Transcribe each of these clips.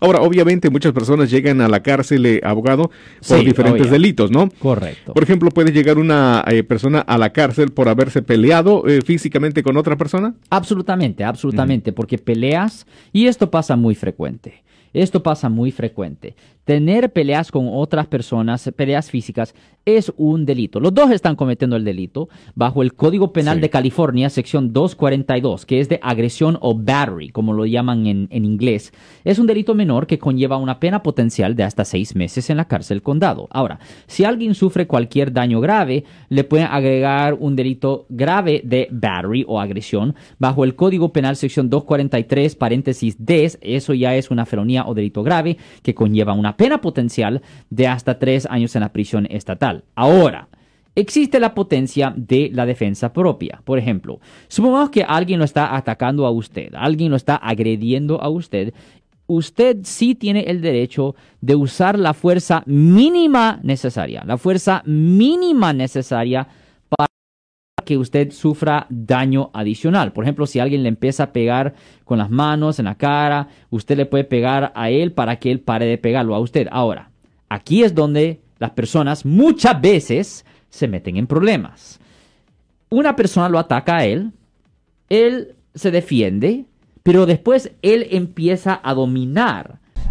Ahora, obviamente muchas personas llegan a la cárcel, eh, abogado, por Sí, diferentes delitos, ¿no? Correcto. Por ejemplo, ¿puede llegar una eh, persona a la cárcel por haberse peleado eh, físicamente con otra persona? Absolutamente, absolutamente, porque peleas, y esto pasa muy frecuente, esto pasa muy frecuente. Tener peleas con otras personas, peleas físicas, es un delito. Los dos están cometiendo el delito bajo el Código Penal Sí. de California, sección 242, que es de agresión o battery, como lo llaman en, en inglés. Es un delito menor que conlleva una pena potencial de hasta seis meses en la cárcel condado. Ahora, si alguien sufre cualquier daño grave, le pueden agregar un delito grave de battery o agresión bajo el Código Penal sección 243 paréntesis D. Eso ya es una felonía o delito grave que conlleva una pena potencial de hasta tres años en la prisión estatal. Ahora, Existe la potencia de la defensa propia. Por ejemplo, supongamos que alguien lo está atacando a usted, alguien lo está agrediendo a usted. Usted sí tiene el derecho de usar la fuerza mínima necesaria, la fuerza mínima necesaria que usted sufra daño adicional. Por ejemplo, si alguien le empieza a pegar con las manos en la cara, usted le puede pegar a él para que él pare de pegarlo a usted. Ahora, aquí es donde las personas muchas veces se meten en problemas. Una persona lo ataca a él, él se defiende, pero después él empieza a dominar.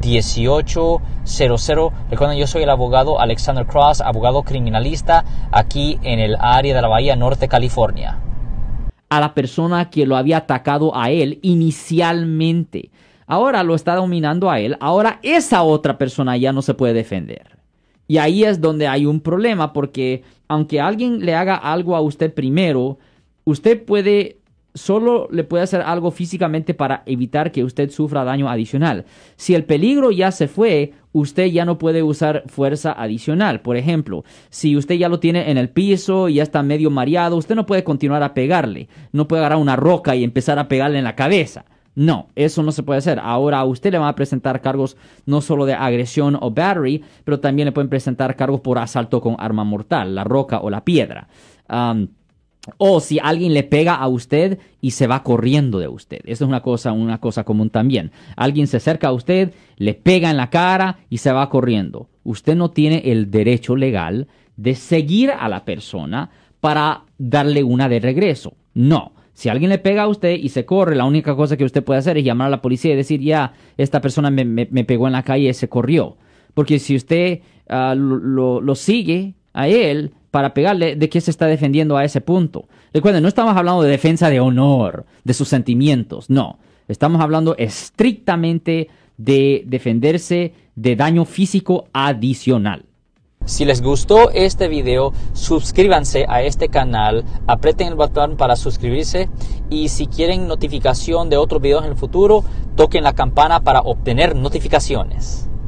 1-800-530-1800. Recuerden, yo soy el abogado Alexander Cross, abogado criminalista aquí en el área de la Bahía Norte, California. a la persona que lo había atacado a él inicialmente. Ahora lo está dominando a él. Ahora esa otra persona ya no se puede defender. Y ahí es donde hay un problema porque aunque alguien le haga algo a usted primero, usted puede solo le puede hacer algo físicamente para evitar que usted sufra daño adicional. Si el peligro ya se fue, usted ya no puede usar fuerza adicional. Por ejemplo, si usted ya lo tiene en el piso y ya está medio mareado, usted no puede continuar a pegarle. No puede agarrar una roca y empezar a pegarle en la cabeza. No, eso no se puede hacer. Ahora a usted le van a presentar cargos no solo de agresión o battery, pero también le pueden presentar cargos por asalto con arma mortal, la roca o la piedra. O si alguien le pega a usted y se va corriendo de usted. Eso es una cosa, una cosa común también. Alguien se acerca a usted, le pega en la cara y se va corriendo. Usted no tiene el derecho legal de seguir a la persona para darle una de regreso. No. Si alguien le pega a usted y se corre, la única cosa que usted puede hacer es llamar a la policía y decir, ya, esta persona me, me- pegó en la calle y se corrió. Porque si usted ah, lo- lo sigue a él para pegarle, ¿de qué se está defendiendo a ese punto? Recuerden, no estamos hablando de defensa de honor, de sus sentimientos, no. Estamos hablando estrictamente de defenderse de daño físico adicional. Si les gustó este video, suscríbanse a este canal, aprieten el botón para suscribirse y si quieren notificación de otros videos en el futuro, toquen la campana para obtener notificaciones.